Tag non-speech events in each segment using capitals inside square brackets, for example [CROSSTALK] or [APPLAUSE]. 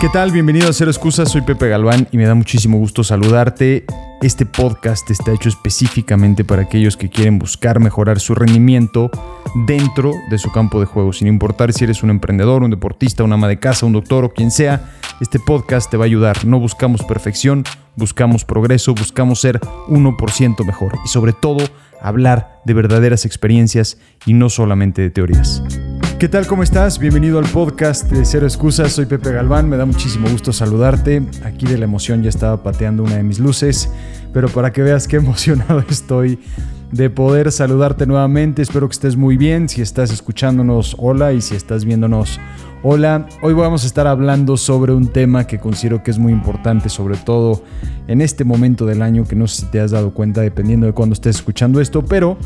¿Qué tal? Bienvenido a Cero Excusas, soy Pepe Galván y me da muchísimo gusto saludarte. Este podcast está hecho específicamente para aquellos que quieren buscar mejorar su rendimiento dentro de su campo de juego, sin importar si eres un emprendedor, un deportista, una ama de casa, un doctor o quien sea, este podcast te va a ayudar. No buscamos perfección, buscamos progreso, buscamos ser 1% mejor y sobre todo hablar de verdaderas experiencias y no solamente de teorías. ¿Qué tal? ¿Cómo estás? Bienvenido al podcast de Cero Excusas. Soy Pepe Galván. Me da muchísimo gusto saludarte. Aquí de la emoción ya estaba pateando una de mis luces, pero para que veas qué [LAUGHS] emocionado estoy de poder saludarte nuevamente. Espero que estés muy bien. Si estás escuchándonos, hola. Y si estás viéndonos, hola. Hoy vamos a estar hablando sobre un tema que considero que es muy importante, sobre todo en este momento del año, que no sé si te has dado cuenta dependiendo de cuándo estés escuchando esto, pero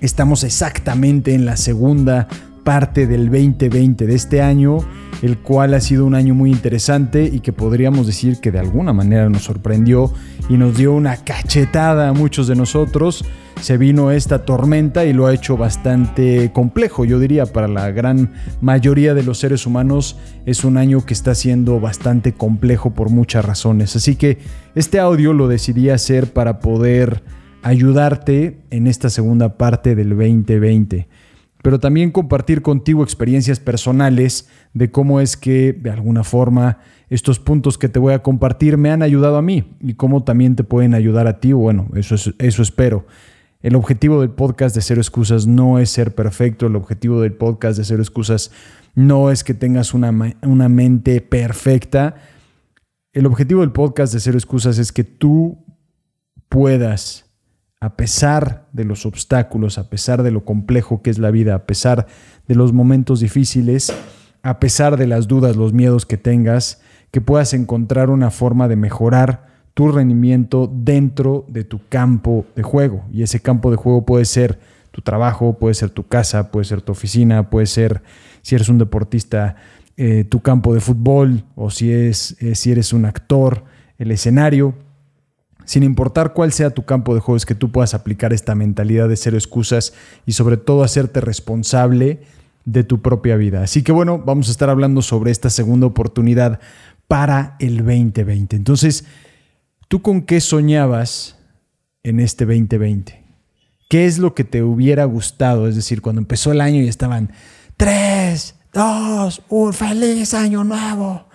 estamos exactamente en la segunda parte del 2020 de este año, el cual ha sido un año muy interesante y que podríamos decir que de alguna manera nos sorprendió y nos dio una cachetada a muchos de nosotros. Se vino esta tormenta y lo ha hecho bastante complejo, yo diría, para la gran mayoría de los seres humanos es un año que está siendo bastante complejo por muchas razones. Así que este audio lo decidí hacer para poder ayudarte en esta segunda parte del 2020 pero también compartir contigo experiencias personales de cómo es que de alguna forma estos puntos que te voy a compartir me han ayudado a mí y cómo también te pueden ayudar a ti. Bueno, eso, es, eso espero. El objetivo del podcast de Cero Excusas no es ser perfecto, el objetivo del podcast de Cero Excusas no es que tengas una, una mente perfecta. El objetivo del podcast de Cero Excusas es que tú puedas a pesar de los obstáculos, a pesar de lo complejo que es la vida, a pesar de los momentos difíciles, a pesar de las dudas, los miedos que tengas, que puedas encontrar una forma de mejorar tu rendimiento dentro de tu campo de juego. Y ese campo de juego puede ser tu trabajo, puede ser tu casa, puede ser tu oficina, puede ser, si eres un deportista, eh, tu campo de fútbol, o si, es, eh, si eres un actor, el escenario sin importar cuál sea tu campo de juego, es que tú puedas aplicar esta mentalidad de cero excusas y sobre todo hacerte responsable de tu propia vida. Así que bueno, vamos a estar hablando sobre esta segunda oportunidad para el 2020. Entonces, ¿tú con qué soñabas en este 2020? ¿Qué es lo que te hubiera gustado? Es decir, cuando empezó el año y estaban 3, 2, un feliz año nuevo.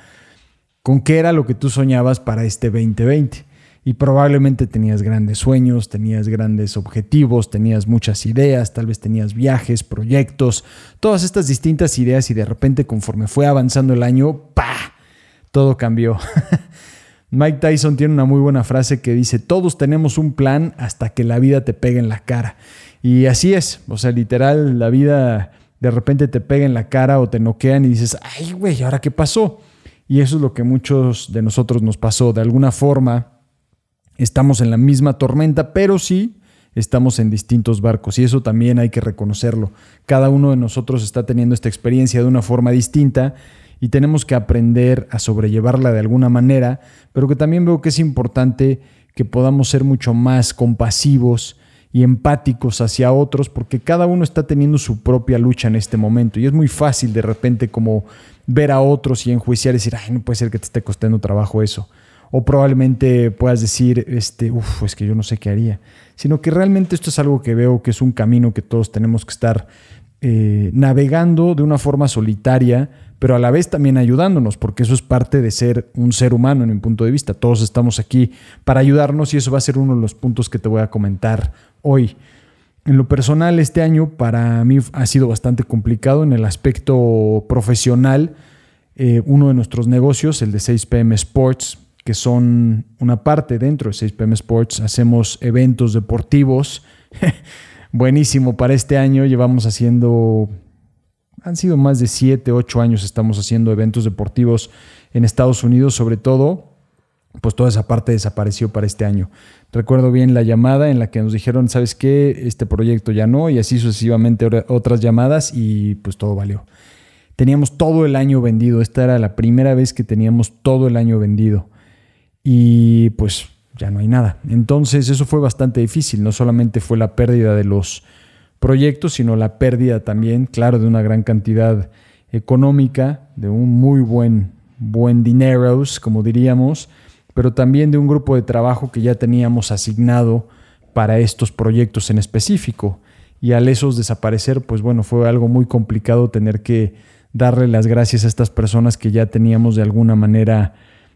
¿Con qué era lo que tú soñabas para este 2020? Y probablemente tenías grandes sueños, tenías grandes objetivos, tenías muchas ideas, tal vez tenías viajes, proyectos, todas estas distintas ideas y de repente conforme fue avanzando el año, ¡pa! Todo cambió. [LAUGHS] Mike Tyson tiene una muy buena frase que dice, todos tenemos un plan hasta que la vida te pegue en la cara. Y así es, o sea, literal, la vida de repente te pega en la cara o te noquean y dices, ay, güey, ¿ahora qué pasó? Y eso es lo que muchos de nosotros nos pasó. De alguna forma, estamos en la misma tormenta, pero sí estamos en distintos barcos y eso también hay que reconocerlo. Cada uno de nosotros está teniendo esta experiencia de una forma distinta y tenemos que aprender a sobrellevarla de alguna manera, pero que también veo que es importante que podamos ser mucho más compasivos y empáticos hacia otros porque cada uno está teniendo su propia lucha en este momento y es muy fácil de repente como ver a otros y enjuiciar y decir, ay, no puede ser que te esté costando trabajo eso o probablemente puedas decir, este, uff, es que yo no sé qué haría, sino que realmente esto es algo que veo que es un camino que todos tenemos que estar eh, navegando de una forma solitaria, pero a la vez también ayudándonos, porque eso es parte de ser un ser humano en mi punto de vista. Todos estamos aquí para ayudarnos y eso va a ser uno de los puntos que te voy a comentar hoy. En lo personal, este año para mí ha sido bastante complicado en el aspecto profesional. Eh, uno de nuestros negocios, el de 6PM Sports, que son una parte dentro de 6PM Sports. Hacemos eventos deportivos. [LAUGHS] Buenísimo para este año. Llevamos haciendo, han sido más de 7, 8 años estamos haciendo eventos deportivos en Estados Unidos, sobre todo. Pues toda esa parte desapareció para este año. Recuerdo bien la llamada en la que nos dijeron, ¿sabes qué? Este proyecto ya no, y así sucesivamente otras llamadas y pues todo valió. Teníamos todo el año vendido. Esta era la primera vez que teníamos todo el año vendido. Y pues ya no hay nada. Entonces eso fue bastante difícil, no solamente fue la pérdida de los proyectos, sino la pérdida también, claro, de una gran cantidad económica, de un muy buen, buen dineros, como diríamos, pero también de un grupo de trabajo que ya teníamos asignado para estos proyectos en específico. Y al esos desaparecer, pues bueno, fue algo muy complicado tener que darle las gracias a estas personas que ya teníamos de alguna manera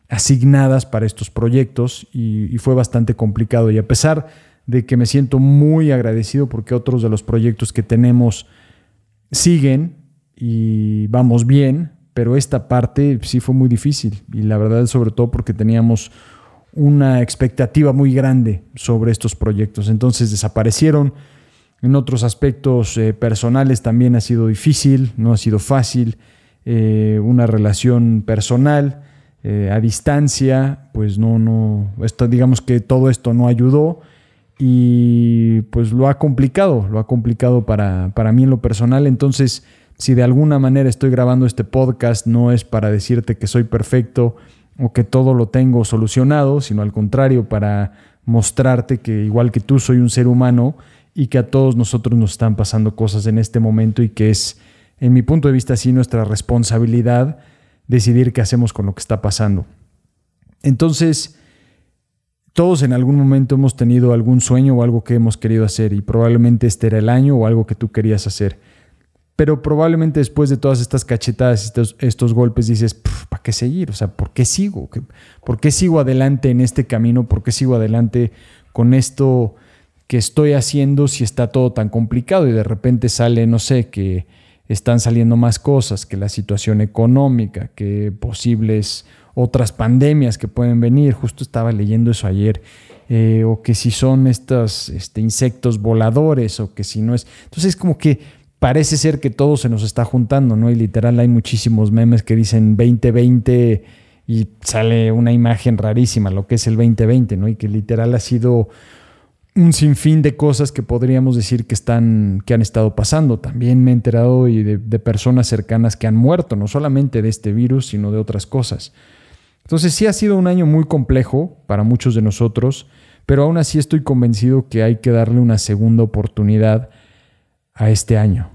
asignadas para estos proyectos y, fue bastante complicado. Y a pesar de que me siento muy agradecido porque otros de los proyectos que tenemos siguen y vamos bien, pero esta parte sí fue muy difícil y la verdad sobre todo porque teníamos una expectativa muy grande sobre estos proyectos. Entonces desaparecieron. En otros aspectos eh, personales también ha sido difícil, no ha sido fácil. Eh, una relación personal eh, a distancia, pues no, no, esto, digamos que todo esto no ayudó y pues lo ha complicado, lo ha complicado para, para mí en lo personal. Entonces, si de alguna manera estoy grabando este podcast, no es para decirte que soy perfecto o que todo lo tengo solucionado, sino al contrario, para mostrarte que igual que tú soy un ser humano y que a todos nosotros nos están pasando cosas en este momento y que es, en mi punto de vista, sí nuestra responsabilidad decidir qué hacemos con lo que está pasando. Entonces, todos en algún momento hemos tenido algún sueño o algo que hemos querido hacer y probablemente este era el año o algo que tú querías hacer. Pero probablemente después de todas estas cachetadas, estos, estos golpes, dices, ¿para qué seguir? O sea, ¿por qué sigo? ¿Por qué sigo adelante en este camino? ¿Por qué sigo adelante con esto que estoy haciendo si está todo tan complicado? Y de repente sale, no sé, que están saliendo más cosas, que la situación económica, que posibles otras pandemias que pueden venir. Justo estaba leyendo eso ayer. Eh, o que si son estos este, insectos voladores, o que si no es. Entonces, como que parece ser que todo se nos está juntando, ¿no? Y literal hay muchísimos memes que dicen 2020 y sale una imagen rarísima, lo que es el 2020, ¿no? Y que literal ha sido un sinfín de cosas que podríamos decir que están, que han estado pasando. También me he enterado de, de personas cercanas que han muerto, no solamente de este virus, sino de otras cosas. Entonces sí ha sido un año muy complejo para muchos de nosotros, pero aún así estoy convencido que hay que darle una segunda oportunidad a este año.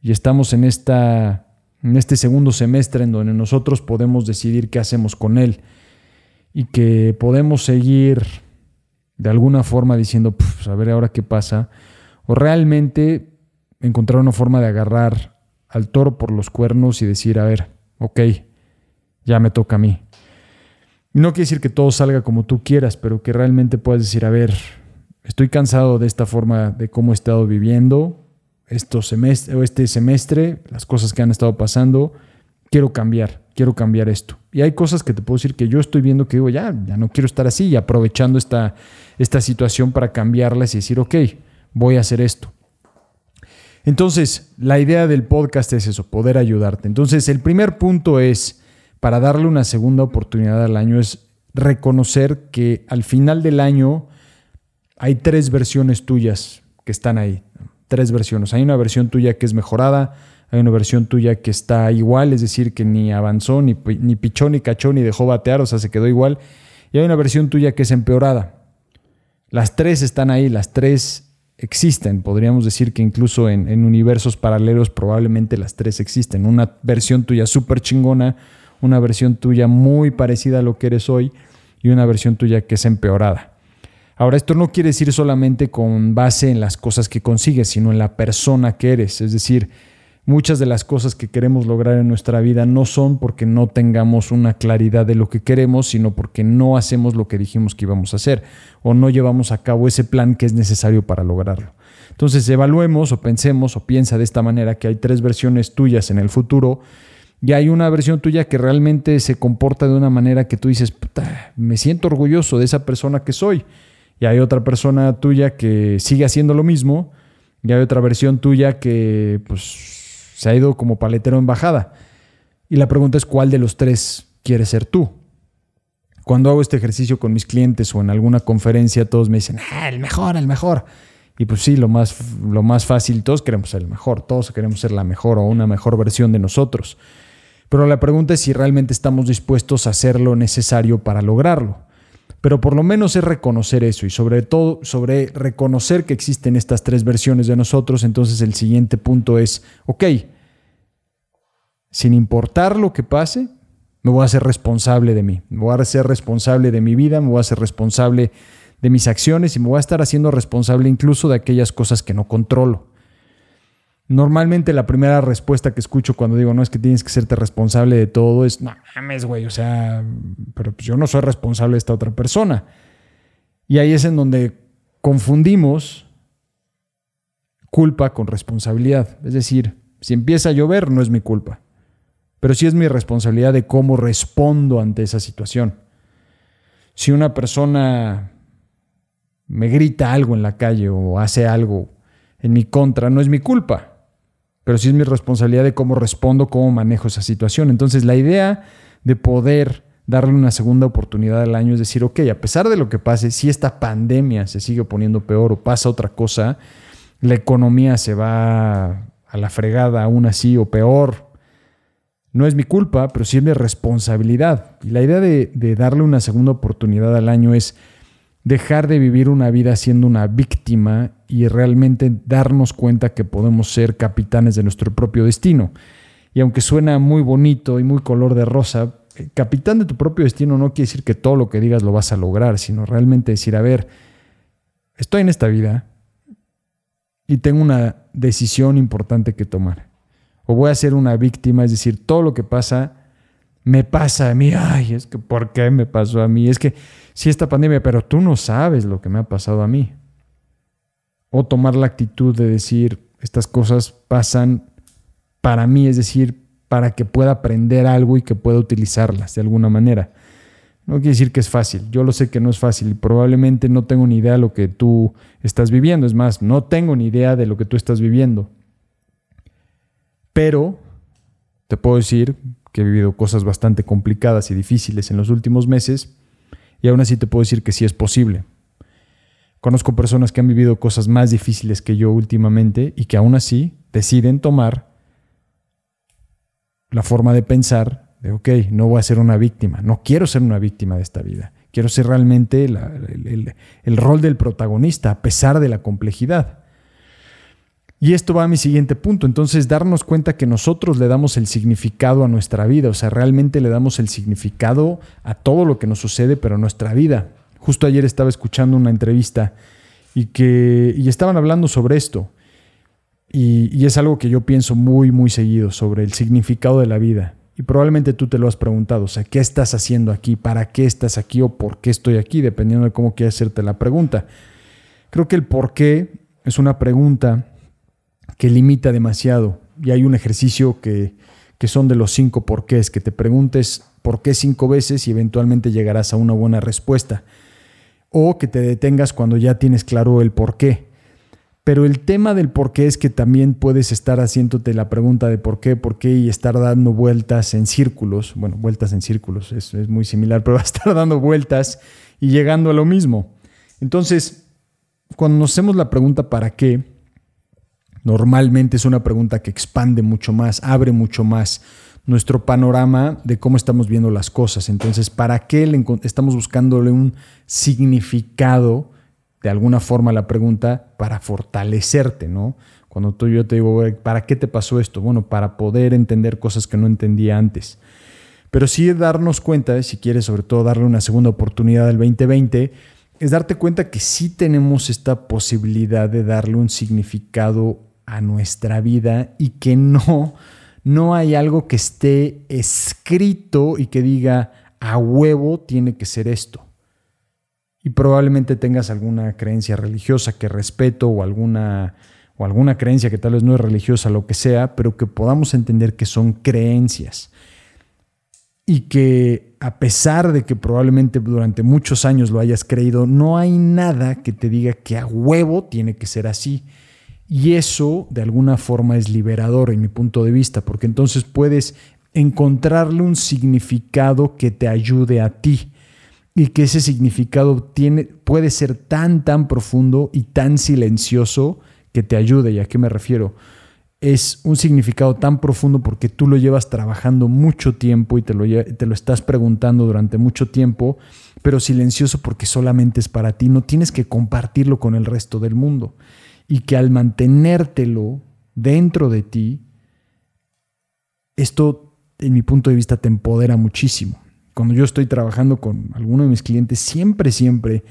Y estamos en, esta, en este segundo semestre en donde nosotros podemos decidir qué hacemos con él y que podemos seguir de alguna forma diciendo, pues, a ver ahora qué pasa, o realmente encontrar una forma de agarrar al toro por los cuernos y decir, a ver, ok, ya me toca a mí. No quiere decir que todo salga como tú quieras, pero que realmente puedas decir, a ver, estoy cansado de esta forma de cómo he estado viviendo estos semestre, este semestre, las cosas que han estado pasando, quiero cambiar, quiero cambiar esto. Y hay cosas que te puedo decir que yo estoy viendo que digo, ya, ya no quiero estar así y aprovechando esta, esta situación para cambiarlas y decir, ok, voy a hacer esto. Entonces, la idea del podcast es eso, poder ayudarte. Entonces, el primer punto es, para darle una segunda oportunidad al año, es reconocer que al final del año hay tres versiones tuyas que están ahí. Tres versiones. Hay una versión tuya que es mejorada, hay una versión tuya que está igual, es decir, que ni avanzó, ni, ni pichó, ni cachó, ni dejó batear, o sea, se quedó igual. Y hay una versión tuya que es empeorada. Las tres están ahí, las tres existen. Podríamos decir que incluso en, universos paralelos probablemente las tres existen. Una versión tuya súper chingona, una versión tuya muy parecida a lo que eres hoy y una versión tuya que es empeorada. Ahora, esto no quiere decir solamente con base en las cosas que consigues, sino en la persona que eres. Es decir, Muchas de las cosas que queremos lograr en nuestra vida no son porque no tengamos una claridad de lo que queremos, sino porque no hacemos lo que dijimos que íbamos a hacer o no llevamos a cabo ese plan que es necesario para lograrlo. Entonces evaluemos o pensemos o piensa de esta manera que hay tres versiones tuyas en el futuro y hay una versión tuya que realmente se comporta de una manera que tú dices, me siento orgulloso de esa persona que soy. Y hay otra persona tuya que sigue haciendo lo mismo y hay otra versión tuya que pues se ha ido como paletero en bajada. Y la pregunta es cuál de los tres quieres ser tú. Cuando hago este ejercicio con mis clientes o en alguna conferencia, todos me dicen, ah, el mejor, el mejor. Y pues sí, lo más, lo más fácil, todos queremos ser el mejor, todos queremos ser la mejor o una mejor versión de nosotros. Pero la pregunta es si realmente estamos dispuestos a hacer lo necesario para lograrlo. Pero por lo menos es reconocer eso y sobre todo sobre reconocer que existen estas tres versiones de nosotros. Entonces el siguiente punto es, ok, sin importar lo que pase, me voy a ser responsable de mí, me voy a ser responsable de mi vida, me voy a ser responsable de mis acciones y me voy a estar haciendo responsable incluso de aquellas cosas que no controlo. Normalmente la primera respuesta que escucho cuando digo no es que tienes que serte responsable de todo es no mames, güey, o sea, pero pues yo no soy responsable de esta otra persona. Y ahí es en donde confundimos culpa con responsabilidad. Es decir, si empieza a llover no es mi culpa, pero sí es mi responsabilidad de cómo respondo ante esa situación. Si una persona me grita algo en la calle o hace algo en mi contra, no es mi culpa pero sí es mi responsabilidad de cómo respondo, cómo manejo esa situación. Entonces la idea de poder darle una segunda oportunidad al año es decir, ok, a pesar de lo que pase, si esta pandemia se sigue poniendo peor o pasa otra cosa, la economía se va a la fregada aún así o peor, no es mi culpa, pero sí es mi responsabilidad. Y la idea de, de darle una segunda oportunidad al año es dejar de vivir una vida siendo una víctima y realmente darnos cuenta que podemos ser capitanes de nuestro propio destino. Y aunque suena muy bonito y muy color de rosa, eh, capitán de tu propio destino no quiere decir que todo lo que digas lo vas a lograr, sino realmente decir, a ver, estoy en esta vida y tengo una decisión importante que tomar. O voy a ser una víctima, es decir, todo lo que pasa me pasa a mí. Ay, es que ¿por qué me pasó a mí? Es que sí esta pandemia, pero tú no sabes lo que me ha pasado a mí. O tomar la actitud de decir, estas cosas pasan para mí, es decir, para que pueda aprender algo y que pueda utilizarlas de alguna manera. No quiere decir que es fácil, yo lo sé que no es fácil y probablemente no tengo ni idea de lo que tú estás viviendo, es más, no tengo ni idea de lo que tú estás viviendo. Pero te puedo decir que he vivido cosas bastante complicadas y difíciles en los últimos meses y aún así te puedo decir que sí es posible. Conozco personas que han vivido cosas más difíciles que yo últimamente y que aún así deciden tomar la forma de pensar de, ok, no voy a ser una víctima, no quiero ser una víctima de esta vida, quiero ser realmente el, el rol del protagonista a pesar de la complejidad. Y esto va a mi siguiente punto. Entonces, darnos cuenta que nosotros le damos el significado a nuestra vida. O sea, realmente le damos el significado a todo lo que nos sucede, pero a nuestra vida. Justo ayer estaba escuchando una entrevista y que y estaban hablando sobre esto. Y, y es algo que yo pienso muy, muy seguido sobre el significado de la vida. Y probablemente tú te lo has preguntado, o sea, ¿qué estás haciendo aquí? ¿Para qué estás aquí o por qué estoy aquí? Dependiendo de cómo quieras hacerte la pregunta. Creo que el por qué es una pregunta que limita demasiado. Y hay un ejercicio que, que son de los cinco porqués, que te preguntes por qué cinco veces y eventualmente llegarás a una buena respuesta. O que te detengas cuando ya tienes claro el por qué. Pero el tema del por qué es que también puedes estar haciéndote la pregunta de por qué, por qué y estar dando vueltas en círculos. Bueno, vueltas en círculos es, es muy similar, [LAUGHS] pero va a estar dando vueltas y llegando a lo mismo. Entonces, cuando nos hacemos la pregunta para qué, Normalmente es una pregunta que expande mucho más, abre mucho más nuestro panorama de cómo estamos viendo las cosas. Entonces, ¿para qué le estamos buscándole un significado de alguna forma a la pregunta para fortalecerte, ¿no? Cuando tú yo te digo, ¿para qué te pasó esto? Bueno, para poder entender cosas que no entendía antes. Pero sí darnos cuenta, si quieres sobre todo darle una segunda oportunidad al 2020, es darte cuenta que sí tenemos esta posibilidad de darle un significado a nuestra vida y que no, no hay algo que esté escrito y que diga a huevo tiene que ser esto. Y probablemente tengas alguna creencia religiosa que respeto o alguna, o alguna creencia que tal vez no es religiosa, lo que sea, pero que podamos entender que son creencias. Y que a pesar de que probablemente durante muchos años lo hayas creído, no hay nada que te diga que a huevo tiene que ser así. Y eso de alguna forma es liberador en mi punto de vista, porque entonces puedes encontrarle un significado que te ayude a ti y que ese significado tiene, puede ser tan, tan profundo y tan silencioso que te ayude. ¿Y a qué me refiero? Es un significado tan profundo porque tú lo llevas trabajando mucho tiempo y te lo, te lo estás preguntando durante mucho tiempo, pero silencioso porque solamente es para ti. No tienes que compartirlo con el resto del mundo. Y que al mantenértelo dentro de ti, esto, en mi punto de vista, te empodera muchísimo. Cuando yo estoy trabajando con alguno de mis clientes, siempre, siempre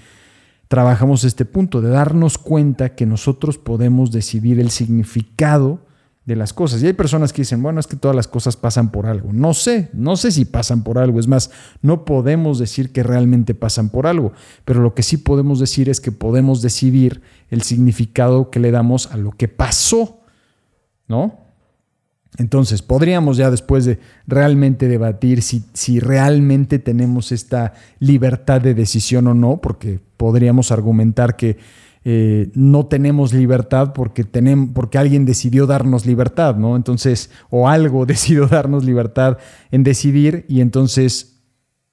trabajamos este punto de darnos cuenta que nosotros podemos decidir el significado de las cosas. Y hay personas que dicen, bueno, es que todas las cosas pasan por algo. No sé, no sé si pasan por algo. Es más, no podemos decir que realmente pasan por algo, pero lo que sí podemos decir es que podemos decidir el significado que le damos a lo que pasó, ¿no? Entonces, podríamos ya después de realmente debatir si, si, realmente tenemos esta libertad de decisión o no, porque podríamos argumentar que eh, no tenemos libertad porque, tenemos, porque alguien decidió darnos libertad, ¿no? Entonces, o algo [LAUGHS] decidió darnos libertad en decidir y entonces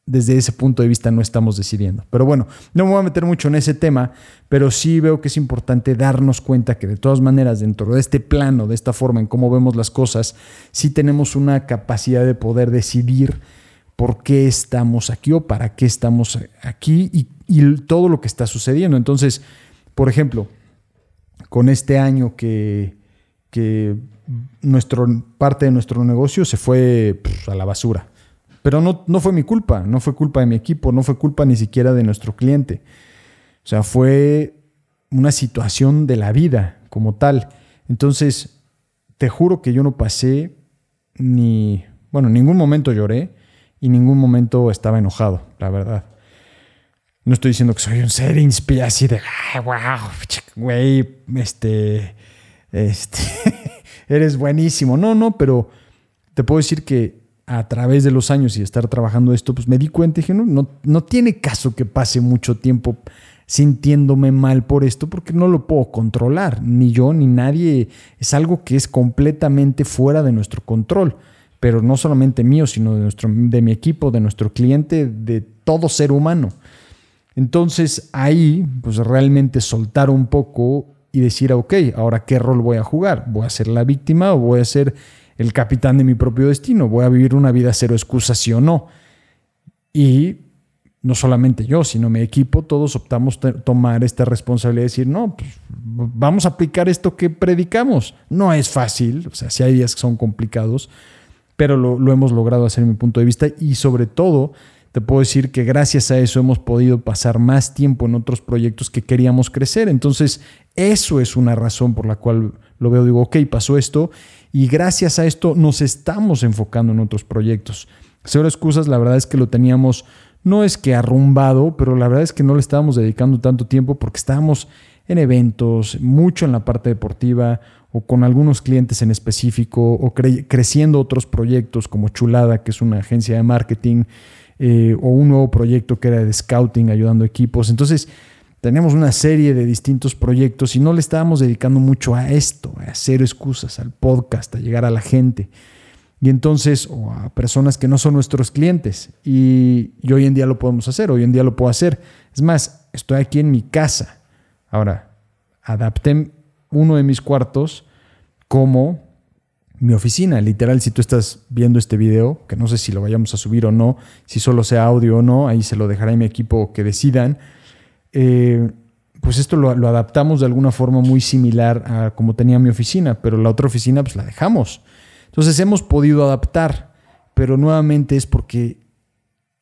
desde ese punto de vista no estamos decidiendo. Pero bueno, no me voy a meter mucho en ese tema, pero sí veo que es importante darnos cuenta que de todas maneras dentro de este plano, de esta forma en cómo vemos las cosas, sí tenemos una capacidad de poder decidir por qué estamos aquí o para qué estamos aquí y, y todo lo que está sucediendo. Entonces, por ejemplo, con este año que, que nuestro, parte de nuestro negocio se fue a la basura pero no, no fue mi culpa, no fue culpa de mi equipo, no fue culpa ni siquiera de nuestro cliente. O sea, fue una situación de la vida como tal. Entonces, te juro que yo no pasé ni, bueno, en ningún momento lloré y ningún momento estaba enojado, la verdad. No estoy diciendo que soy un ser inspirado así de, wow, güey, este, este, [LAUGHS] eres buenísimo. No, no, pero te puedo decir que a través de los años y estar trabajando esto, pues me di cuenta y dije, no, no, no tiene caso que pase mucho tiempo sintiéndome mal por esto porque no lo puedo controlar, ni yo ni nadie, es algo que es completamente fuera de nuestro control, pero no solamente mío, sino de, nuestro, de mi equipo, de nuestro cliente, de todo ser humano. Entonces ahí, pues realmente soltar un poco y decir, ok, ahora qué rol voy a jugar, voy a ser la víctima o voy a ser el capitán de mi propio destino, voy a vivir una vida cero excusas, sí o no. Y no solamente yo, sino mi equipo, todos optamos tomar esta responsabilidad y decir, no, pues, vamos a aplicar esto que predicamos. No es fácil, o sea, sí hay días que son complicados, pero lo, lo hemos logrado hacer en mi punto de vista y sobre todo te puedo decir que gracias a eso hemos podido pasar más tiempo en otros proyectos que queríamos crecer. Entonces, eso es una razón por la cual lo veo, digo, ok, pasó esto y gracias a esto nos estamos enfocando en otros proyectos. Cero excusas, la verdad es que lo teníamos, no es que arrumbado, pero la verdad es que no le estábamos dedicando tanto tiempo porque estábamos en eventos, mucho en la parte deportiva o con algunos clientes en específico o creciendo otros proyectos como Chulada, que es una agencia de marketing, eh, o un nuevo proyecto que era de scouting, ayudando equipos. Entonces, tenemos una serie de distintos proyectos y no le estábamos dedicando mucho a esto, a hacer excusas, al podcast, a llegar a la gente. Y entonces, o a personas que no son nuestros clientes. Y, hoy en día lo podemos hacer, hoy en día lo puedo hacer. Es más, estoy aquí en mi casa. Ahora, adapté uno de mis cuartos como mi oficina. Literal, si tú estás viendo este video, que no sé si lo vayamos a subir o no, si solo sea audio o no, ahí se lo dejaré a mi equipo que decidan eh, pues esto lo, adaptamos de alguna forma muy similar a como tenía mi oficina, pero la otra oficina pues la dejamos. Entonces hemos podido adaptar, pero nuevamente es porque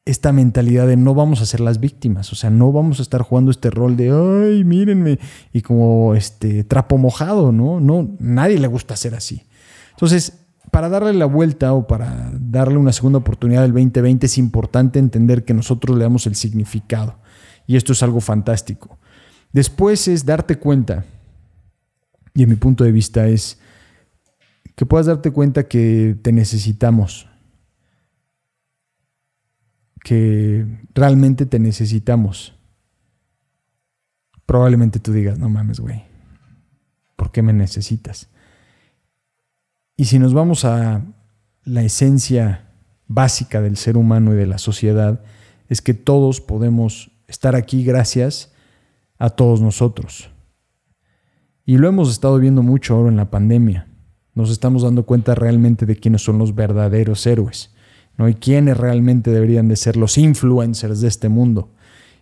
esta mentalidad de no vamos a ser las víctimas, o sea, no vamos a estar jugando este rol de, ay, mírenme, y como este trapo mojado, ¿no? No, nadie le gusta ser así. Entonces, para darle la vuelta o para darle una segunda oportunidad del 2020 es importante entender que nosotros le damos el significado. Y esto es algo fantástico. Después es darte cuenta, y en mi punto de vista es que puedas darte cuenta que te necesitamos, que realmente te necesitamos. Probablemente tú digas, no mames, güey, ¿por qué me necesitas? Y si nos vamos a la esencia básica del ser humano y de la sociedad, es que todos podemos estar aquí gracias a todos nosotros. Y lo hemos estado viendo mucho ahora en la pandemia. Nos estamos dando cuenta realmente de quiénes son los verdaderos héroes, ¿no? Y quiénes realmente deberían de ser los influencers de este mundo.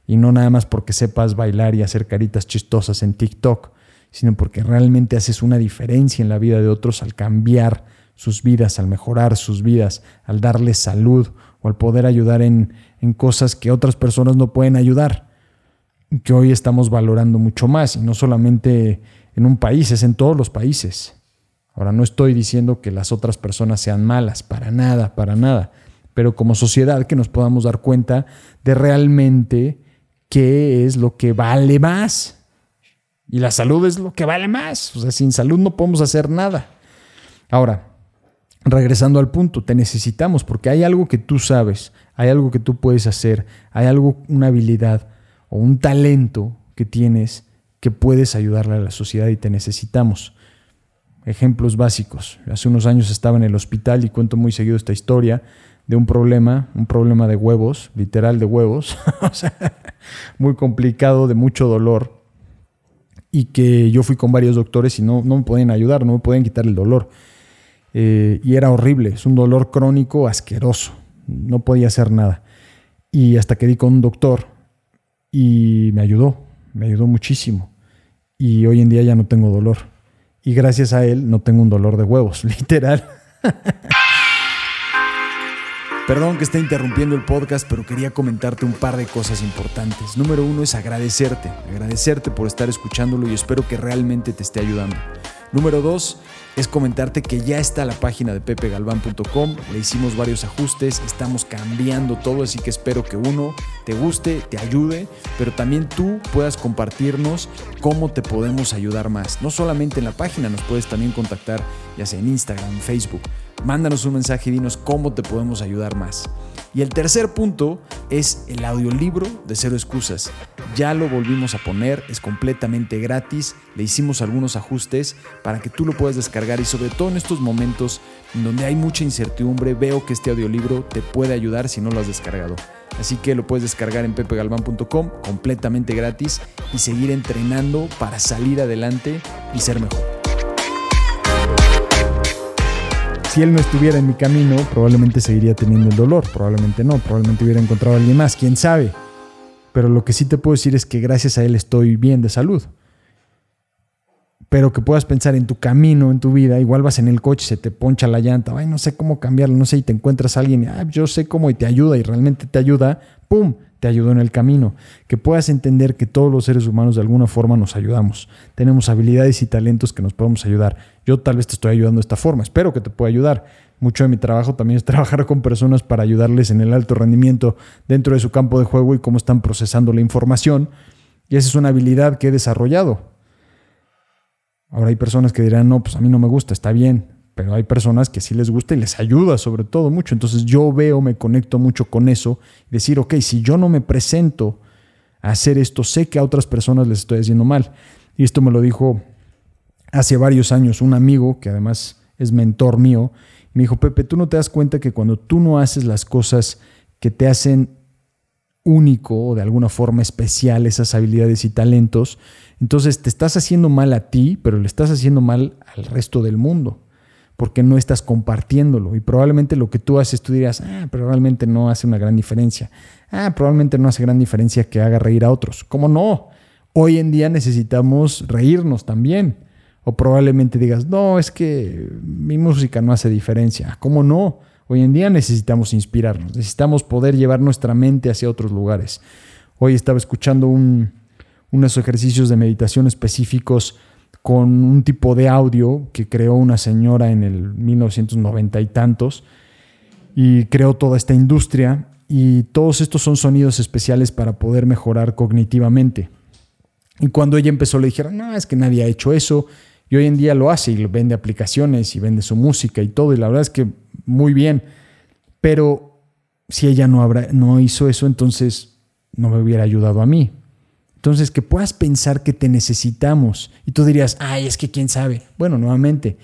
Y no nada más porque sepas bailar y hacer caritas chistosas en TikTok, sino porque realmente haces una diferencia en la vida de otros al cambiar sus vidas, al mejorar sus vidas, al darles salud o al poder ayudar en, en cosas que otras personas no pueden ayudar, que hoy estamos valorando mucho más, y no solamente en un país, es en todos los países. Ahora, no estoy diciendo que las otras personas sean malas, para nada, para nada, pero como sociedad que nos podamos dar cuenta de realmente qué es lo que vale más. Y la salud es lo que vale más. O sea, sin salud no podemos hacer nada. Ahora, regresando al punto, te necesitamos porque hay algo que tú sabes, hay algo que tú puedes hacer, hay algo, una habilidad o un talento que tienes que puedes ayudarle a la sociedad y te necesitamos. Ejemplos básicos. Hace unos años estaba en el hospital y cuento muy seguido esta historia de un problema, un problema de huevos, literal de huevos, [LAUGHS] muy complicado, de mucho dolor, y que yo fui con varios doctores y no, no me podían ayudar, no me podían quitar el dolor. Eh, y era horrible, es un dolor crónico asqueroso, no podía hacer nada. Y hasta que di con un doctor y me ayudó, me ayudó muchísimo. Y hoy en día ya no tengo dolor. Y gracias a él no tengo un dolor de huevos, [LAUGHS] literal. [LAUGHS] Perdón que esté interrumpiendo el podcast, pero quería comentarte un par de cosas importantes. Número uno es agradecerte, agradecerte por estar escuchándolo y espero que realmente te esté ayudando. Número dos es comentarte que ya está la página de pepegalván.com, le hicimos varios ajustes, estamos cambiando todo, así que espero que uno te guste, te ayude, pero también tú puedas compartirnos cómo te podemos ayudar más. No solamente en la página, nos puedes también contactar ya sea en Instagram, Facebook. Mándanos un mensaje y dinos cómo te podemos ayudar más. Y el tercer punto es el audiolibro de Cero Excusas. Ya lo volvimos a poner, es completamente gratis, le hicimos algunos ajustes para que tú lo puedas descargar y sobre todo en estos momentos en donde hay mucha incertidumbre, veo que este audiolibro te puede ayudar si no lo has descargado. Así que lo puedes descargar en pepegalvan.com completamente gratis y seguir entrenando para salir adelante y ser mejor. Si él no estuviera en mi camino, probablemente seguiría teniendo el dolor, probablemente no, probablemente hubiera encontrado a alguien más, quién sabe. Pero lo que sí te puedo decir es que gracias a él estoy bien de salud. Pero que puedas pensar en tu camino, en tu vida, igual vas en el coche, se te poncha la llanta, ay, no sé cómo cambiarlo, no sé, y te encuentras a alguien, ah, yo sé cómo y te ayuda y realmente te ayuda, ¡pum! Te ayudó en el camino, que puedas entender que todos los seres humanos de alguna forma nos ayudamos. Tenemos habilidades y talentos que nos podemos ayudar. Yo tal vez te estoy ayudando de esta forma, espero que te pueda ayudar. Mucho de mi trabajo también es [LAUGHS] trabajar con personas para ayudarles en el alto rendimiento dentro de su campo de juego y cómo están procesando la información. Y esa es una habilidad que he desarrollado. Ahora hay personas que dirán, no, pues a mí no me gusta, está bien, pero hay personas que sí les gusta y les ayuda sobre todo mucho. Entonces yo veo, me conecto mucho con eso decir, ok, si yo no me presento a hacer esto, sé que a otras personas les estoy haciendo mal. Y esto me lo dijo hace varios años un amigo que además es mentor mío. Me dijo, Pepe, tú no te das cuenta que cuando tú no haces las cosas que te hacen único o de alguna forma especial esas habilidades y talentos, entonces te estás haciendo mal a ti, pero le estás haciendo mal al resto del mundo porque no estás compartiéndolo. Y probablemente lo que tú haces, tú dirás, ah, pero realmente no hace una gran diferencia. Ah, probablemente no hace gran diferencia que haga reír a otros. ¿Cómo no? Hoy en día necesitamos reírnos también. O probablemente digas, no, es que mi música no hace diferencia. ¿Cómo no? Hoy en día necesitamos inspirarnos, necesitamos poder llevar nuestra mente hacia otros lugares. Hoy estaba escuchando unos ejercicios de meditación específicos con un tipo de audio que creó una señora en el 1990 y tantos y creó toda esta industria y todos estos son sonidos especiales para poder mejorar cognitivamente. Y cuando ella empezó le dijeron, no, es que nadie ha hecho eso y hoy en día lo hace y vende aplicaciones y vende su música y todo y la verdad es que muy bien, pero si ella no, habrá, no hizo eso entonces no me hubiera ayudado a mí, entonces, que puedas pensar que te necesitamos y tú dirías, ay, es que quién sabe. Bueno, nuevamente,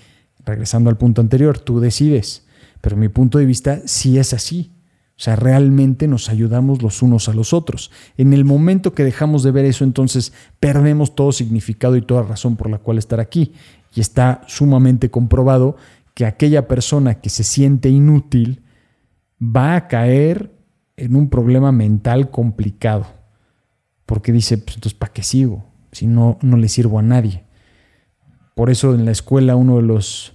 regresando al punto anterior, tú decides, pero mi punto de vista sí es así. O sea, realmente nos ayudamos los unos a los otros. En el momento que dejamos de ver eso, entonces perdemos todo significado y toda razón por la cual estar aquí. Y está sumamente comprobado que aquella persona que se siente inútil va a caer en un problema mental complicado porque dice, pues entonces, ¿para qué sigo? Si no, no le sirvo a nadie. Por eso en la escuela uno de los,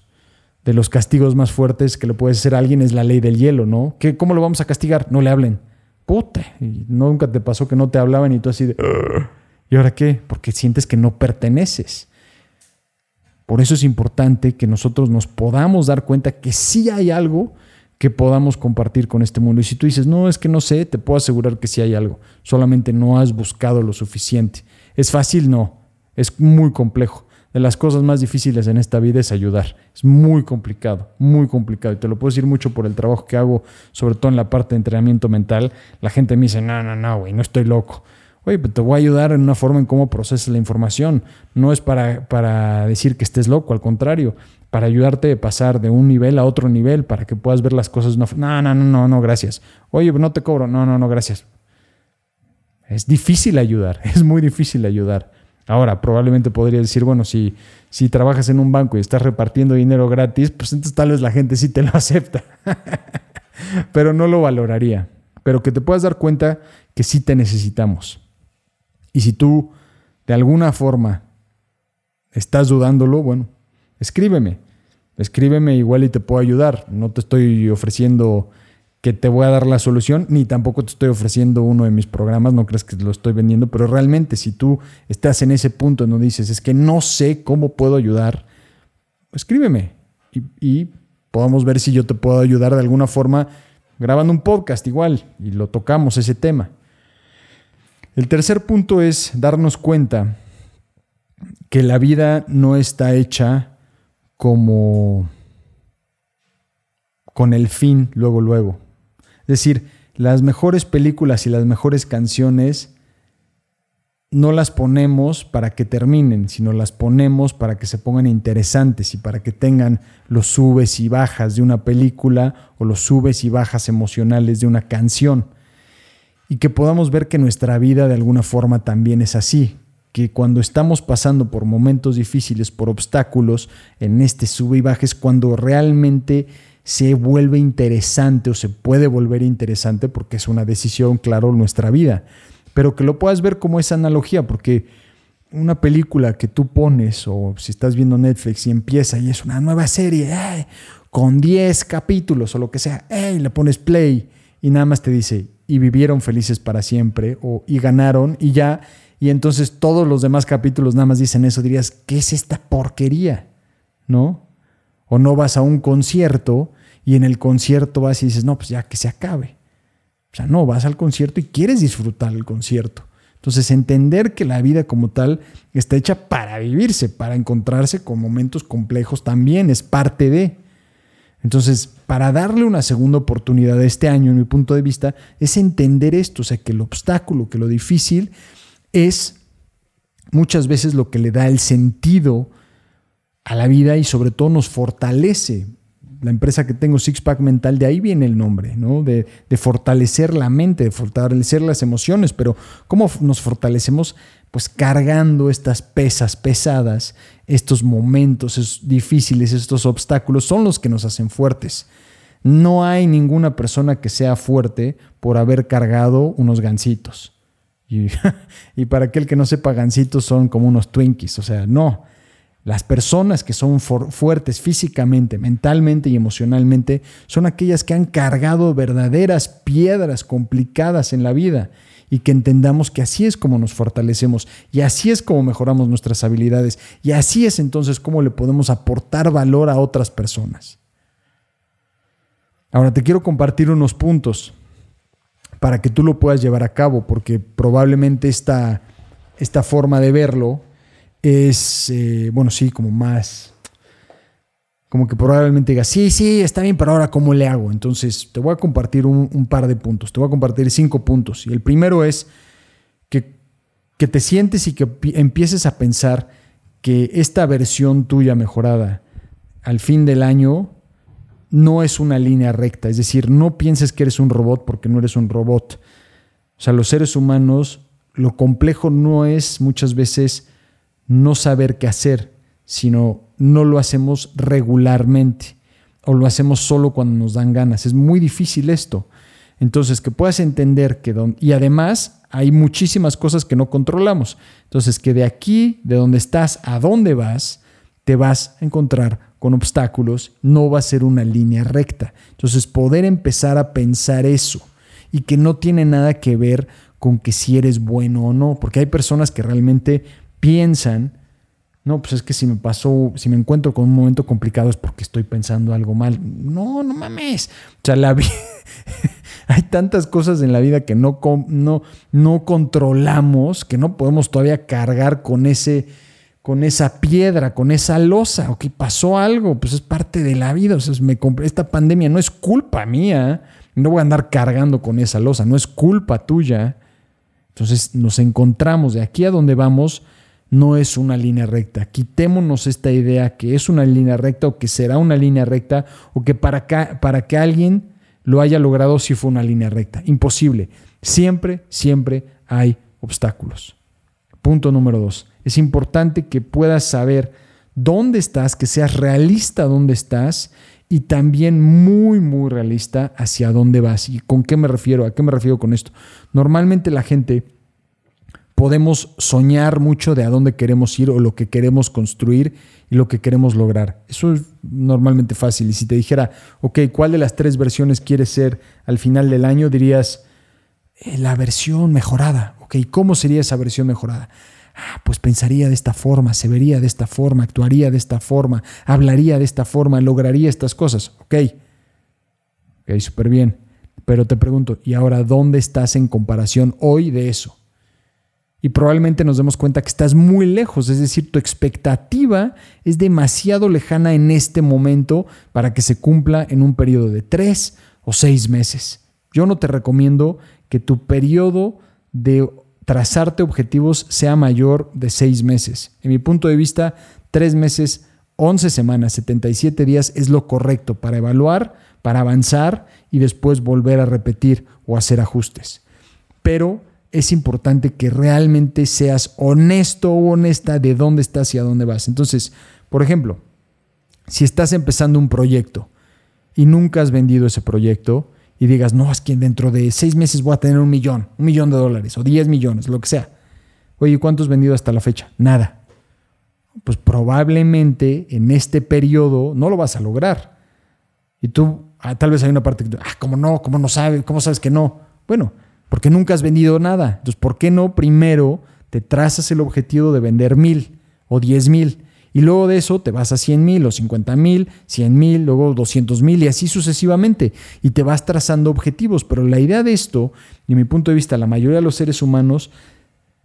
de los castigos más fuertes que le puede hacer a alguien es la ley del hielo, ¿no? ¿Qué, ¿Cómo lo vamos a castigar? No le hablen. Puta. Nunca te pasó que no te hablaban y tú así de... ¿Y ahora qué? Porque sientes que no perteneces. Por eso es importante que nosotros nos podamos dar cuenta que sí hay algo que podamos compartir con este mundo. Y si tú dices, no, es que no sé, te puedo asegurar que sí hay algo. Solamente no has buscado lo suficiente. ¿Es fácil? No. Es muy complejo de las cosas más difíciles en esta vida es ayudar. Es muy complicado, muy complicado. Y te lo puedo decir mucho por el trabajo que hago, sobre todo en la parte de entrenamiento mental. La gente me dice, no, no, no, güey, no estoy loco. Oye, pero te voy a ayudar en una forma en cómo procesas la información. No es para, para decir que estés loco, al contrario, para ayudarte a pasar de un nivel a otro nivel, para que puedas ver las cosas. No, no, no, no, no, gracias. Oye, no te cobro. No, no, no, gracias. Es difícil ayudar, [LAUGHS] es muy difícil ayudar. Ahora, probablemente podría decir, bueno, si, si trabajas en un banco y estás repartiendo dinero gratis, pues entonces tal vez la gente sí te lo [LAUGHS] acepta. Pero no lo valoraría. Pero que te puedas dar cuenta que sí te necesitamos. Y si tú de alguna forma estás dudándolo, bueno, escríbeme. Escríbeme igual y te puedo ayudar. No te estoy ofreciendo que te voy a dar la solución, ni tampoco te estoy ofreciendo uno de mis programas, no crees que lo estoy vendiendo, pero realmente si tú estás en ese punto no dices, es que no sé cómo puedo ayudar, escríbeme y, y podamos ver si yo te puedo ayudar de alguna forma grabando un podcast igual y lo tocamos ese tema. El tercer punto es darnos cuenta que la vida no está hecha como con el fin luego luego. Es decir, las mejores películas y las mejores canciones no las ponemos para que terminen, sino las ponemos para que se pongan interesantes y para que tengan los subes y bajas de una película o los subes y bajas emocionales de una canción. Y que podamos ver que nuestra vida de alguna forma también es así, que cuando estamos pasando por momentos difíciles, por obstáculos, en este sube y baja es cuando realmente se vuelve interesante o se puede volver interesante porque es una decisión, claro, nuestra vida. Pero que lo puedas ver como esa analogía, porque una película que tú pones o si estás viendo Netflix y empieza y es una nueva serie con 10 capítulos o lo que sea, y le pones play y nada más te dice, y vivieron felices para siempre o y ganaron y ya, y entonces todos los demás capítulos nada más dicen eso, dirías, ¿qué es esta porquería? ¿No? O no vas a un concierto y en el concierto vas y dices, no, pues ya que se acabe. O sea, no, vas al concierto y quieres disfrutar el concierto. Entonces, entender que la vida como tal está hecha para vivirse, para encontrarse con momentos complejos también, es parte de. Entonces, para darle una segunda oportunidad este año, en mi punto de vista, es entender esto, o sea, que el obstáculo, que lo difícil es muchas veces lo que le da el sentido a la vida y sobre todo nos fortalece. La empresa que tengo, Sixpack Mental, de ahí viene el nombre, ¿no? De, fortalecer la mente, de fortalecer las emociones, pero ¿cómo nos fortalecemos? Pues cargando estas pesas pesadas, estos momentos difíciles, estos obstáculos, son los que nos hacen fuertes. No hay ninguna persona que sea fuerte por haber cargado unos gancitos. Y, [LAUGHS] y para aquel que no sepa, gancitos son como unos Twinkies, o sea, no las personas que son fuertes físicamente, mentalmente y emocionalmente son aquellas que han cargado verdaderas piedras complicadas en la vida y que entendamos que así es como nos fortalecemos y así es como mejoramos nuestras habilidades y así es entonces como le podemos aportar valor a otras personas. Ahora te quiero compartir unos puntos para que tú lo puedas llevar a cabo porque probablemente esta, esta forma de verlo es, eh, bueno, sí, como más, como que probablemente diga, sí, sí, está bien, pero ahora ¿cómo le hago? Entonces, te voy a compartir un, par de puntos, te voy a compartir cinco puntos. Y el primero es que, que te sientes y que empieces a pensar que esta versión tuya mejorada al fin del año no es una línea recta, es decir, no pienses que eres un robot porque no eres un robot. O sea, los seres humanos, lo complejo no es muchas veces no saber qué hacer, sino no lo hacemos regularmente o lo hacemos solo cuando nos dan ganas. Es muy difícil esto. Entonces, que puedas entender que, y además Hay muchísimas cosas que no controlamos. Entonces, que de aquí, de donde estás, a dónde vas, te vas a encontrar con obstáculos, no va a ser una línea recta. Entonces, poder empezar a pensar eso y que no tiene nada que ver con que si eres bueno o no, porque hay personas que realmente piensan, no, pues es que si me pasó, si me encuentro con un momento complicado es porque estoy pensando algo mal. No, no mames. O sea, la vida... [LAUGHS] hay tantas cosas en la vida que no, no, no controlamos, que no podemos todavía cargar con ese con esa piedra, con esa losa, o que pasó algo, pues es parte de la vida. O sea, me esta pandemia no es culpa mía, no voy a andar cargando con esa losa, no es culpa tuya. Entonces nos encontramos de aquí a donde vamos, no es una línea recta. Quitémonos esta idea que es una línea recta o que será una línea recta o que para, para que alguien lo haya logrado si fue una línea recta. Imposible. Siempre, siempre hay obstáculos. Punto número dos. Es importante que puedas saber dónde estás, que seas realista dónde estás y también muy, muy realista hacia dónde vas. ¿Y con qué me refiero? ¿A qué me refiero con esto? Normalmente la gente podemos soñar mucho de a dónde queremos ir o lo que queremos construir y lo que queremos lograr. Eso es normalmente fácil. Y si te dijera, ok, ¿cuál de las tres versiones quieres ser al final del año? Dirías, eh, la versión mejorada. Ok, ¿cómo sería esa versión mejorada? Ah, pues pensaría de esta forma, se vería de esta forma, actuaría de esta forma, hablaría de esta forma, lograría estas cosas. Ok, ok, súper bien. Pero te pregunto, ¿y ahora dónde estás en comparación hoy de eso? Y probablemente nos demos cuenta que estás muy lejos, es decir, tu expectativa es demasiado lejana en este momento para que se cumpla en un periodo de tres o seis meses. Yo no te recomiendo que tu periodo de trazarte objetivos sea mayor de seis meses. En mi punto de vista, tres meses, 11 semanas, 77 días es lo correcto para evaluar, para avanzar y después volver a repetir o hacer ajustes. Pero es importante que realmente seas honesto o honesta de dónde estás y a dónde vas. Entonces, por ejemplo, si estás empezando un proyecto y nunca has vendido ese proyecto, y digas, no, es que dentro de seis meses voy a tener un millón, un millón de dólares o diez millones, lo que sea. Oye, ¿cuántos vendido hasta la fecha? Nada. Pues probablemente en este periodo no lo vas a lograr. Y tú, ah, tal vez hay una parte que, ah, ¿cómo no? ¿Cómo no sabes? ¿Cómo sabes que no? Bueno, porque nunca has vendido nada. Entonces, ¿por qué no primero te trazas el objetivo de vender mil o diez mil? Y luego de eso te vas a 100 mil o 50 mil, 100 mil, luego 200 mil y así sucesivamente. Y te vas trazando objetivos. Pero la idea de esto, y mi punto de vista, la mayoría de los seres humanos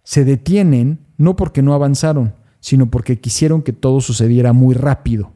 se detienen no porque no avanzaron, sino porque quisieron que todo sucediera muy rápido.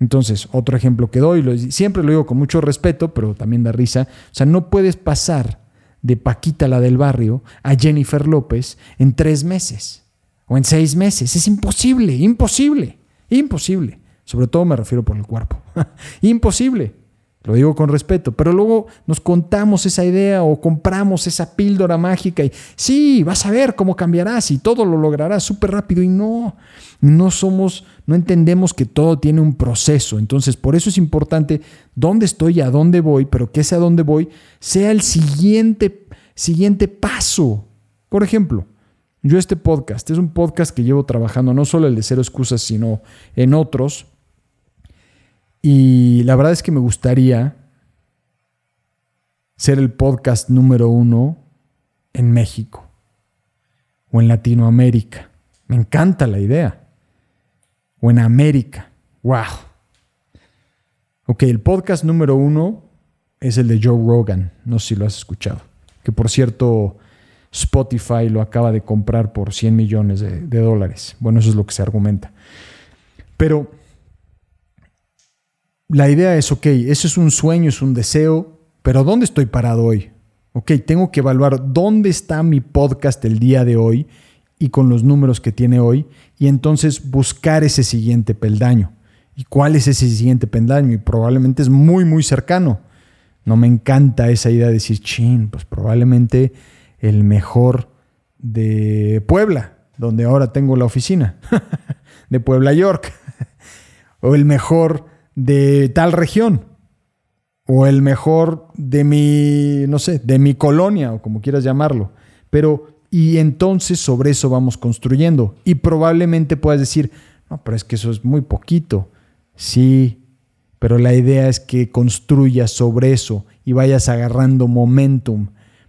Entonces, otro ejemplo que doy, siempre lo digo con mucho respeto, pero también da risa. O sea, no puedes pasar de Paquita la del barrio a Jennifer López en tres meses o en seis meses. Es imposible, imposible, imposible. Sobre todo me refiero por el cuerpo. [LAUGHS] imposible. Lo digo con respeto, pero luego nos contamos esa idea o compramos esa píldora mágica y sí, vas a ver cómo cambiarás y todo lo lograrás súper rápido y no, no somos, no entendemos que todo tiene un proceso. Entonces, por eso es importante dónde estoy y a dónde voy, pero que ese a dónde voy sea el siguiente, siguiente paso. Por ejemplo, yo este podcast, es un podcast que llevo trabajando, no solo el de Cero Excusas, sino en otros. Y la verdad es que me gustaría ser el podcast número uno en México o en Latinoamérica. Me encanta la idea. O en América. ¡Wow! Ok, el podcast número uno es el de Joe Rogan. No sé si lo has escuchado. Que por cierto, Spotify lo acaba de comprar por 100 millones de, dólares. Bueno, eso es lo que se argumenta. Pero la idea es, ok, eso es un sueño, es un deseo, pero ¿dónde estoy parado hoy? Ok, tengo que evaluar dónde está mi podcast el día de hoy y con los números que tiene hoy y entonces buscar ese siguiente peldaño. ¿Y cuál es ese siguiente peldaño? Y probablemente es muy, muy cercano. No me encanta esa idea de decir, chin, pues probablemente el mejor de Puebla, donde ahora tengo la oficina, [LAUGHS] de Puebla, York, [LAUGHS] o el mejor de tal región, o el mejor de mi, no sé, de mi colonia, o como quieras llamarlo. Pero, y entonces sobre eso vamos construyendo. Y probablemente puedas decir, no, pero es que eso es muy poquito. Sí, pero la idea es que construyas sobre eso y vayas agarrando momentum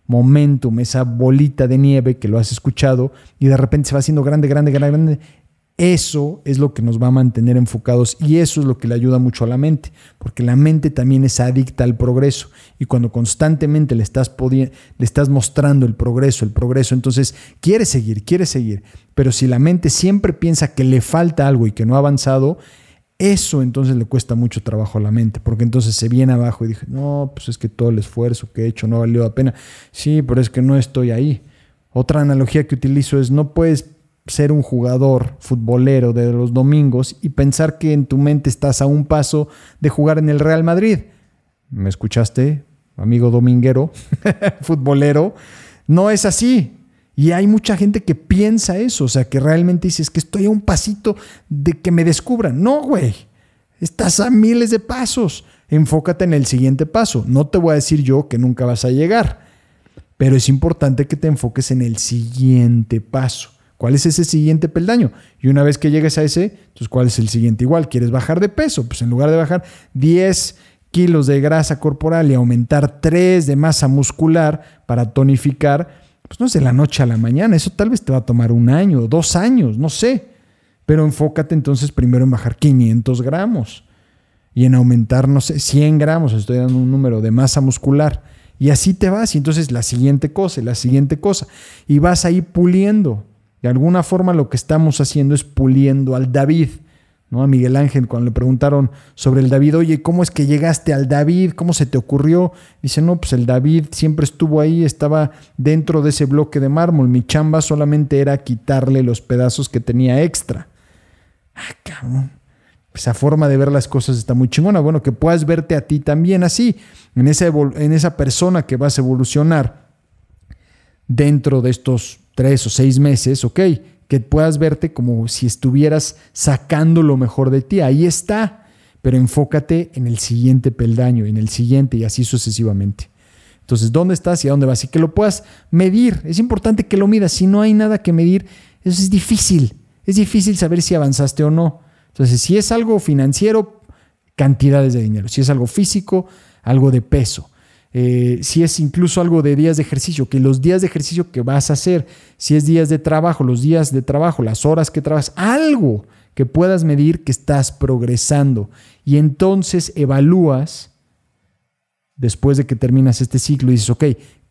momentum, esa bolita de nieve que lo has escuchado y de repente se va haciendo grande, grande, grande, grande. Eso es lo que nos va a mantener enfocados y eso es lo que le ayuda mucho a la mente, porque la mente también es adicta al progreso y cuando constantemente le estás, le estás mostrando el progreso, el progreso, entonces quiere seguir, quiere seguir, pero si la mente siempre piensa que le falta algo y que no ha avanzado, eso entonces le cuesta mucho trabajo a la mente, porque entonces se viene abajo y dije, no, pues es que todo el esfuerzo que he hecho no valió la pena. Sí, pero es que no estoy ahí. Otra analogía que utilizo es, no puedes ser un jugador futbolero de los domingos y pensar que en tu mente estás a un paso de jugar en el Real Madrid. ¿Me escuchaste, amigo dominguero, [LAUGHS] futbolero? No es así. Y hay mucha gente que piensa eso, o sea, que realmente dices que estoy a un pasito de que me descubran. No, güey, estás a miles de pasos. Enfócate en el siguiente paso. No te voy a decir yo que nunca vas a llegar, pero es importante que te enfoques en el siguiente paso. ¿Cuál es ese siguiente peldaño? Y una vez que llegues a ese, entonces, ¿cuál es el siguiente? Igual, ¿quieres bajar de peso? Pues en lugar de bajar 10 kilos de grasa corporal y aumentar 3 de masa muscular para tonificar, pues no es de la noche a la mañana, eso tal vez te va a tomar un año, dos años, no sé. Pero enfócate entonces primero en bajar 500 gramos y en aumentar, no sé, 100 gramos, estoy dando un número de masa muscular. Y así te vas, y entonces la siguiente cosa, la siguiente cosa. Y vas ahí puliendo. De alguna forma lo que estamos haciendo es puliendo al David. ¿no? A Miguel Ángel, cuando le preguntaron sobre el David, oye, ¿cómo es que llegaste al David? ¿Cómo se te ocurrió? Dice, no, pues el David siempre estuvo ahí, estaba dentro de ese bloque de mármol. Mi chamba solamente era quitarle los pedazos que tenía extra. Ah, cabrón. Esa forma de ver las cosas está muy chingona. Bueno, que puedas verte a ti también así, en esa, en esa persona que vas a evolucionar dentro de estos tres o seis meses, ok que puedas verte como si estuvieras sacando lo mejor de ti. Ahí está, pero enfócate en el siguiente peldaño, en el siguiente y así sucesivamente. Entonces, ¿dónde estás y a dónde vas? Y que lo puedas medir. Es importante que lo midas. Si no hay nada que medir, eso es difícil. Es difícil saber si avanzaste o no. Entonces, si es algo financiero, cantidades de dinero. Si es algo físico, algo de peso. Eh, si es incluso algo de días de ejercicio, que los días de ejercicio que vas a hacer, si es días de trabajo, los días de trabajo, las horas que trabajas, algo que puedas medir que estás progresando. Y entonces evalúas, después de que terminas este ciclo, y dices, ok,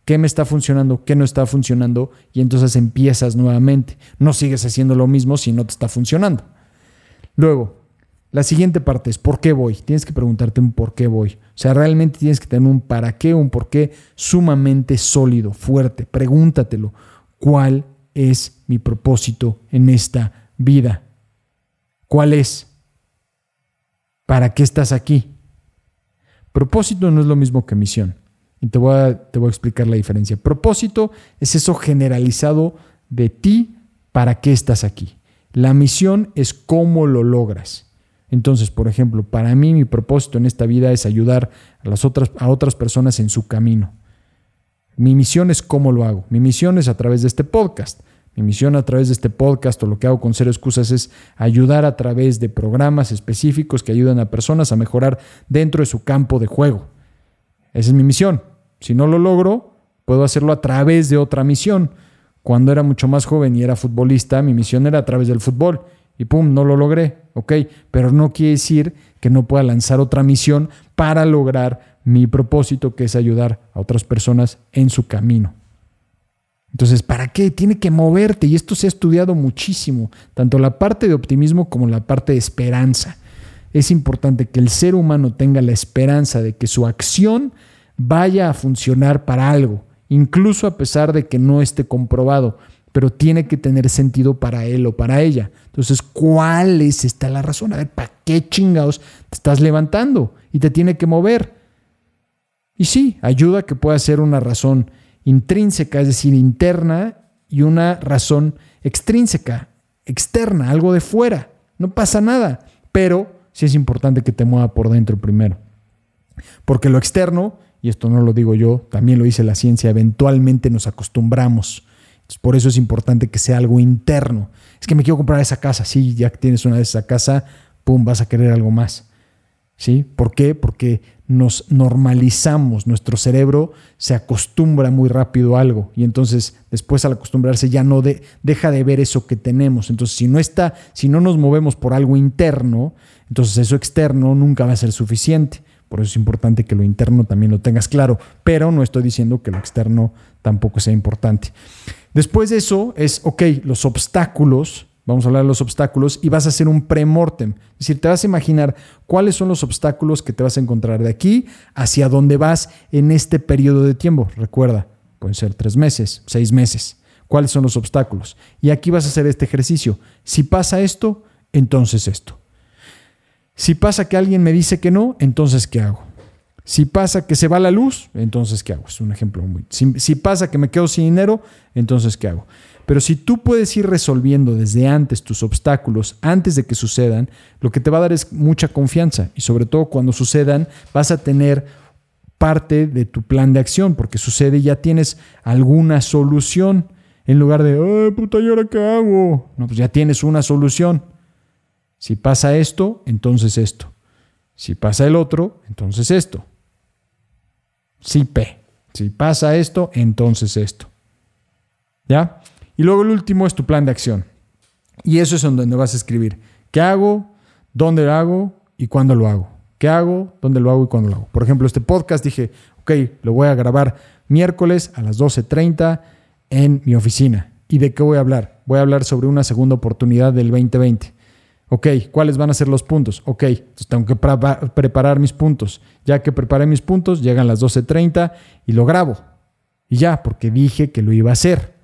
¿qué me está funcionando? ¿Qué no está funcionando? Y entonces empiezas nuevamente. No sigues haciendo lo mismo si no te está funcionando. Luego, la siguiente parte es ¿por qué voy? Tienes que preguntarte un por qué voy. O sea, realmente tienes que tener un para qué, un por qué sumamente sólido, fuerte. Pregúntatelo. ¿Cuál es mi propósito en esta vida? ¿Cuál es? ¿Para qué estás aquí? Propósito no es lo mismo que misión. Y te voy a, te voy a explicar la diferencia. Propósito es eso generalizado de ti, para qué estás aquí. La misión es cómo lo logras. Entonces, por ejemplo, para mí mi propósito en esta vida es ayudar a, las otras, a otras personas en su camino. Mi misión es cómo lo hago. Mi misión es a través de este podcast. Mi misión a través de este podcast o lo que hago con Cero Excusas es ayudar a través de programas específicos que ayudan a personas a mejorar dentro de su campo de juego. Esa es mi misión. Si no lo logro, puedo hacerlo a través de otra misión. Cuando era mucho más joven y era futbolista, mi misión era a través del fútbol y pum, no lo logré, ok, pero no quiere decir que no pueda lanzar otra misión para lograr mi propósito, que es ayudar a otras personas en su camino. Entonces, ¿para qué? Tiene que moverte y esto se ha estudiado muchísimo, tanto la parte de optimismo como la parte de esperanza. Es importante que el ser humano tenga la esperanza de que su acción vaya a funcionar para algo, incluso a pesar de que no esté comprobado pero tiene que tener sentido para él o para ella. Entonces, ¿cuál es esta la razón? A ver, ¿para qué chingados te estás levantando? Y te tiene que mover. Y sí, ayuda que pueda ser una razón intrínseca, es decir, interna, y una razón extrínseca, externa, algo de fuera. No pasa nada, pero sí es importante que te mueva por dentro primero. Porque lo externo, y esto no lo digo yo, también lo dice la ciencia, eventualmente nos acostumbramos por eso es importante que sea algo interno. Es que me quiero comprar esa casa. Sí, ya tienes una de esa casa, pum, vas a querer algo más. ¿Sí? ¿Por qué? Porque nos normalizamos, nuestro cerebro se acostumbra muy rápido a algo y entonces después al acostumbrarse ya no deja de ver eso que tenemos. Entonces, si no está, si no nos movemos por algo interno, entonces eso externo nunca va a ser suficiente. Por eso es importante que lo interno también lo tengas claro, pero no estoy diciendo que lo externo tampoco sea importante. Después de eso es, ok, los obstáculos, vamos a hablar de los obstáculos y vas a hacer un premortem. Es decir, te vas a imaginar cuáles son los obstáculos que te vas a encontrar de aquí hacia dónde vas en este periodo de tiempo. Recuerda, pueden ser tres meses, seis meses. ¿Cuáles son los obstáculos? Y aquí vas a hacer este ejercicio. Si pasa esto, entonces esto. Si pasa que alguien me dice que no, entonces ¿qué hago? Si pasa que se va la luz, entonces ¿qué hago? Es un ejemplo muy... Si, pasa que me quedo sin dinero, entonces ¿qué hago? Pero si tú puedes ir resolviendo desde antes tus obstáculos, antes de que sucedan, lo que te va a dar es mucha confianza y sobre todo cuando sucedan vas a tener parte de tu plan de acción, porque sucede y ya tienes alguna solución en lugar de, ay, puta, ¿y ahora qué hago? No, pues ya tienes una solución. Si pasa esto, entonces esto. Si pasa el otro, entonces esto. Si P. Si pasa esto, entonces esto. ¿Ya? Y luego el último es tu plan de acción. Y eso es donde vas a escribir qué hago, dónde lo hago y cuándo lo hago. ¿Qué hago, dónde lo hago y cuándo lo hago? Por ejemplo, este podcast dije, ok, lo voy a grabar miércoles a las 12.30 en mi oficina. ¿Y de qué voy a hablar? Voy a hablar sobre una segunda oportunidad del 2020. Ok, ¿cuáles van a ser los puntos? Ok, entonces tengo que preparar mis puntos. Ya que preparé mis puntos, llegan las 12.30 y lo grabo. Y ya, porque dije que lo iba a hacer.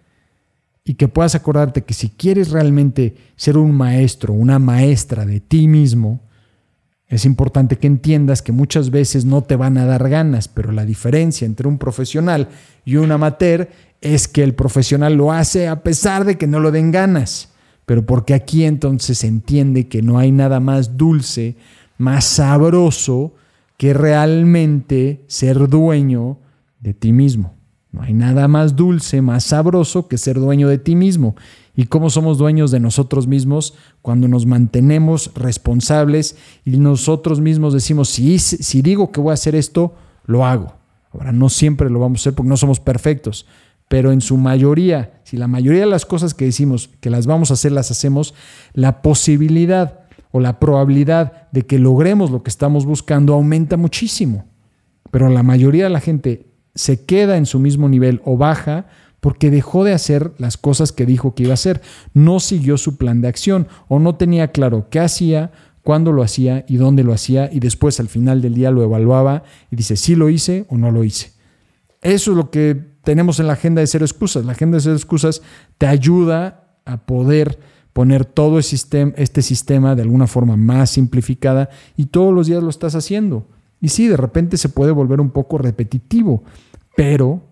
Y que puedas acordarte que si quieres realmente ser un maestro, una maestra de ti mismo, es importante que entiendas que muchas veces no te van a dar ganas, pero la diferencia entre un profesional y un amateur es que el profesional lo hace a pesar de que no lo den ganas pero porque aquí entonces se entiende que no hay nada más dulce, más sabroso que realmente ser dueño de ti mismo. No hay nada más dulce, más sabroso que ser dueño de ti mismo. ¿Y cómo somos dueños de nosotros mismos? Cuando nos mantenemos responsables y nosotros mismos decimos, si, si digo que voy a hacer esto, lo hago. Ahora, no siempre lo vamos a hacer porque no somos perfectos, pero en su mayoría, si la mayoría de las cosas que decimos que las vamos a hacer las hacemos, la posibilidad o la probabilidad de que logremos lo que estamos buscando aumenta muchísimo. Pero la mayoría de la gente se queda en su mismo nivel o baja porque dejó de hacer las cosas que dijo que iba a hacer, no siguió su plan de acción o no tenía claro qué hacía, cuándo lo hacía y dónde lo hacía y después al final del día lo evaluaba y dice si lo hice o no lo hice. Eso es lo que tenemos en la agenda de cero excusas. La agenda de cero excusas te ayuda a poder poner todo este sistema de alguna forma más simplificada y todos los días lo estás haciendo. Y sí, de repente se puede volver un poco repetitivo, pero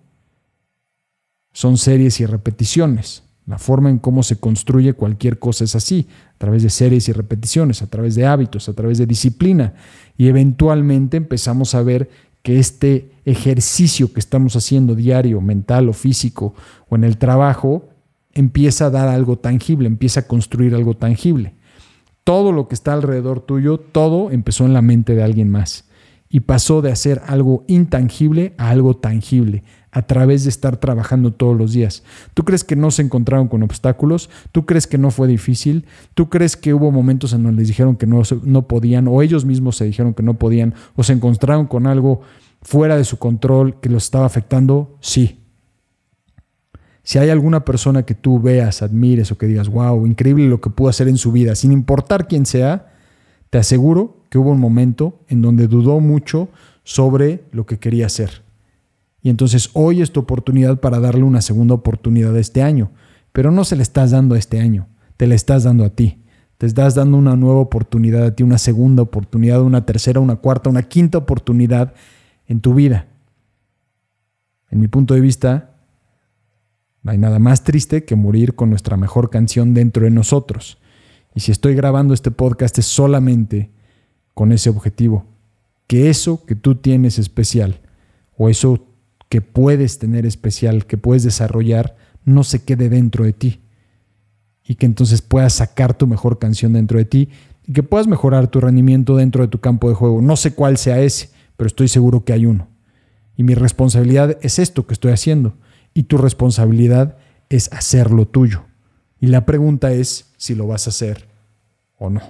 son series y repeticiones. La forma en cómo se construye cualquier cosa es así, a través de series y repeticiones, a través de hábitos, a través de disciplina. Y eventualmente empezamos a ver que este ejercicio que estamos haciendo diario, mental o físico, o en el trabajo, empieza a dar algo tangible, empieza a construir algo tangible. Todo lo que está alrededor tuyo, todo empezó en la mente de alguien más y pasó de hacer algo intangible a algo tangible a través de estar trabajando todos los días. ¿Tú crees que no se encontraron con obstáculos? ¿Tú crees que no fue difícil? ¿Tú crees que hubo momentos en donde les dijeron que no, no podían o ellos mismos se dijeron que no podían o se encontraron con algo fuera de su control que los estaba afectando? Sí. Si hay alguna persona que tú veas, admires o que digas, wow, increíble lo que pudo hacer en su vida, sin importar quién sea, te aseguro que hubo un momento en donde dudó mucho sobre lo que quería hacer y entonces hoy es tu oportunidad para darle una segunda oportunidad este año. Pero no se le estás dando este año, te le estás dando a ti. Te estás dando una nueva oportunidad a ti, una segunda oportunidad, una tercera, una cuarta, una quinta oportunidad en tu vida. En mi punto de vista, no hay nada más triste que morir con nuestra mejor canción dentro de nosotros. Y si estoy grabando este podcast es solamente con ese objetivo, que eso que tú tienes especial o eso que puedes tener especial, que puedes desarrollar, no se quede dentro de ti. Y que entonces puedas sacar tu mejor canción dentro de ti y que puedas mejorar tu rendimiento dentro de tu campo de juego. No sé cuál sea ese, pero estoy seguro que hay uno. Y mi responsabilidad es esto que estoy haciendo. Y tu responsabilidad es hacerlo tuyo. Y la pregunta es si lo vas a hacer o no.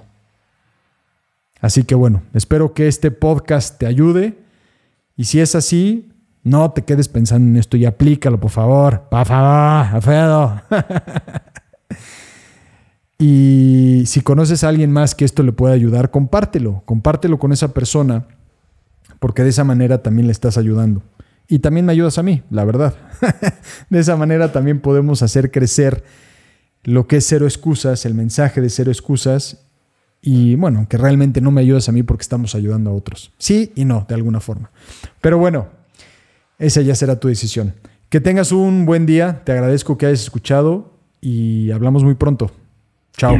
Así que bueno, espero que este podcast te ayude. Y si es así, no te quedes pensando en esto y aplícalo, por favor. Por favor, [LAUGHS] y si conoces a alguien más que esto le pueda ayudar, compártelo. Compártelo con esa persona, porque de esa manera también le estás ayudando. Y también me ayudas a mí, la verdad. [LAUGHS] de esa manera también podemos hacer crecer lo que es cero excusas, el mensaje de cero excusas, y bueno, que realmente no me ayudas a mí porque estamos ayudando a otros. Sí y no, de alguna forma. Pero bueno, esa ya será tu decisión. Que tengas un buen día, te agradezco que hayas escuchado y hablamos muy pronto. Chao.